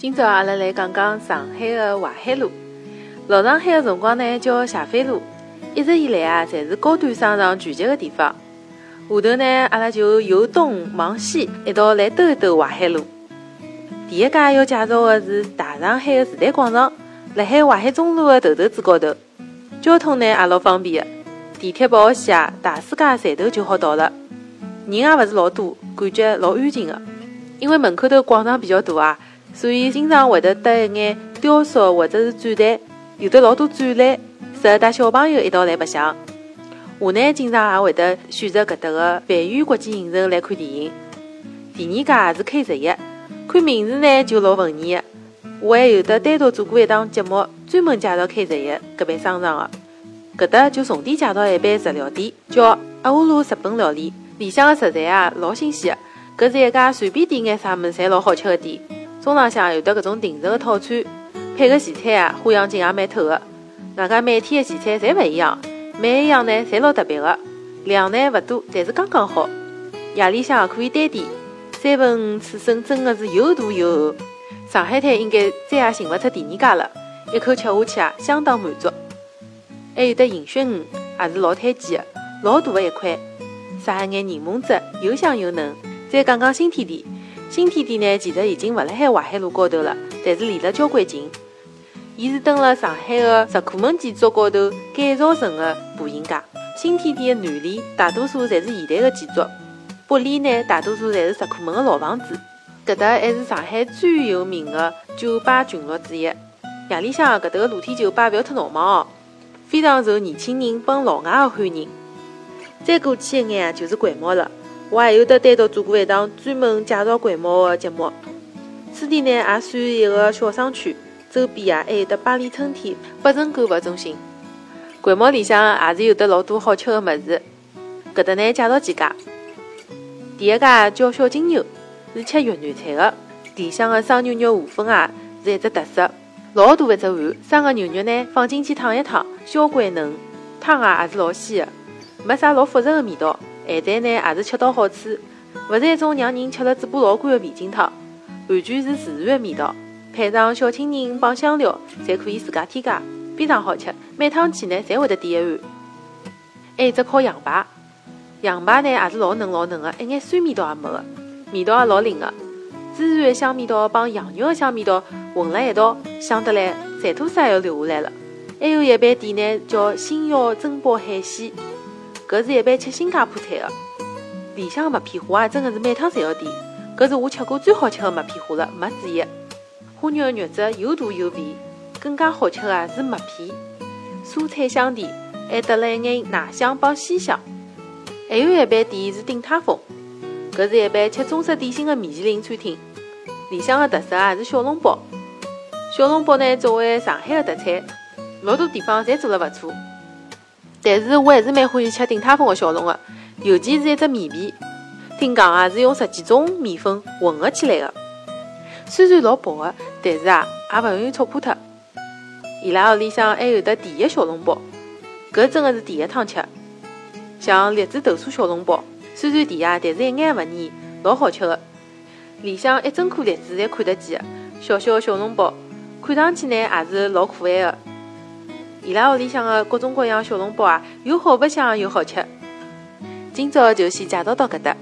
今朝阿拉来讲讲上海的淮海路。老上海的辰光呢，叫霞飞路，一直以来啊，侪是高端商场聚集的地方。下头呢，阿拉就由东往西一道来兜一兜淮海路。第一家要介绍的是大上海的时代广场，辣海淮海中路的头头子高头，交通呢也老方便的，地铁跑线啊，大世界站头就好到了。人也勿是老多，感觉老安静的。因为门口头广场比较大啊，所以经常会得搭一眼雕塑或者是展台，有的老多展览，适合带小朋友一道来白相。我呢，经常也会得选择搿搭个万源国际影城来看电影。第二家也是 K 十一。看名字呢就老文艺的，我还有得单独做过一档节目，专门介绍 K 十一搿爿商场的。搿搭就重点介绍一爿日料店，叫阿乌鲁日本料理。里向的食材啊老新鲜的，搿是一家随便点眼啥物事侪老好吃的店。中浪向有得搿种定时的套餐，配个前菜啊花样劲也蛮透的。外加每天的前菜侪勿一样，每一样呢侪老特别的，量呢勿多，但是刚刚好。夜里向可以单点。三分刺身真的是又大又厚，上海滩应该再也寻勿出第二家了。一口吃下去啊，相当满足。还有得银鳕鱼，也是老推荐的，老大的一块，撒一眼柠檬汁，又香又嫩。再讲讲新天地，新天地呢，其实已经勿辣海淮海路高头了，但是离得交关近。伊是登了上海的石库门建筑高头改造成的步行街。新天地的南里大多数侪是现代的建筑。北里呢，大多数侪是石库门的老房子。搿搭还是上海最有名的酒吧群落之一。夜里向搿搭个露天酒吧勿要太闹忙哦，非常受年轻人帮老外的欢迎。再过去一眼，就是掼毛了。我还有得单独做过一档专门介绍掼毛的节目。此地呢，也算一个小商圈，周边啊还有得巴黎春天百城购物中心。掼毛里向也是有得老多好吃的物事。搿搭呢，介绍几家。第一家叫小金牛，是吃越南菜的。里向的生牛肉河粉啊，是一只特色，老大一只碗，生的牛肉呢放进去烫一烫，小关嫩，汤啊也是老鲜的，没啥老复杂的味道。咸菜呢也是恰到好处，勿是一种让人吃了嘴巴老干的味精汤，完全是自然的味道。配上小青柠帮香料，侪可以自家添加，非常好吃。每趟去呢，侪会得点一碗。还有只烤羊排。羊排呢也是老嫩老嫩的，一眼酸味道也没的，味道也老灵的。孜然的香味道帮羊肉的香味道混了一道，香得来馋吐水也要流下来了。还有一爿店呢叫星耀珍宝海鲜，搿是一般吃新加坡菜的，里向麦片花啊真的是每趟侪要点。搿是我吃过最好吃的麦片花了，没之一。花肉的肉质又大又肥，更加好吃的是麦片，蔬菜香甜，还得了一眼奶香帮鲜香。还有一爿店是鼎泰丰，搿是一般吃中式点心的米其林餐厅。里向的特色啊是小笼包。小笼包呢作为上海的特产，老多地方侪做了勿错。但是我还是蛮欢喜吃鼎泰丰的小笼的，尤其是一只面皮，听讲啊是用十几种面粉混合起来的。虽然老薄的，但是啊也勿容易戳破脱。伊拉屋里向还有得甜的小笼包，搿真的是第一趟吃。像栗子豆沙小笼包，虽然甜啊，但是一眼也勿腻，老好吃的。里向一整颗栗子侪看得见的，小小的小笼包，看上去呢也是老可爱的。伊拉屋里向的各种各样小笼包啊，又好白相又好吃。今朝就先介绍到搿搭。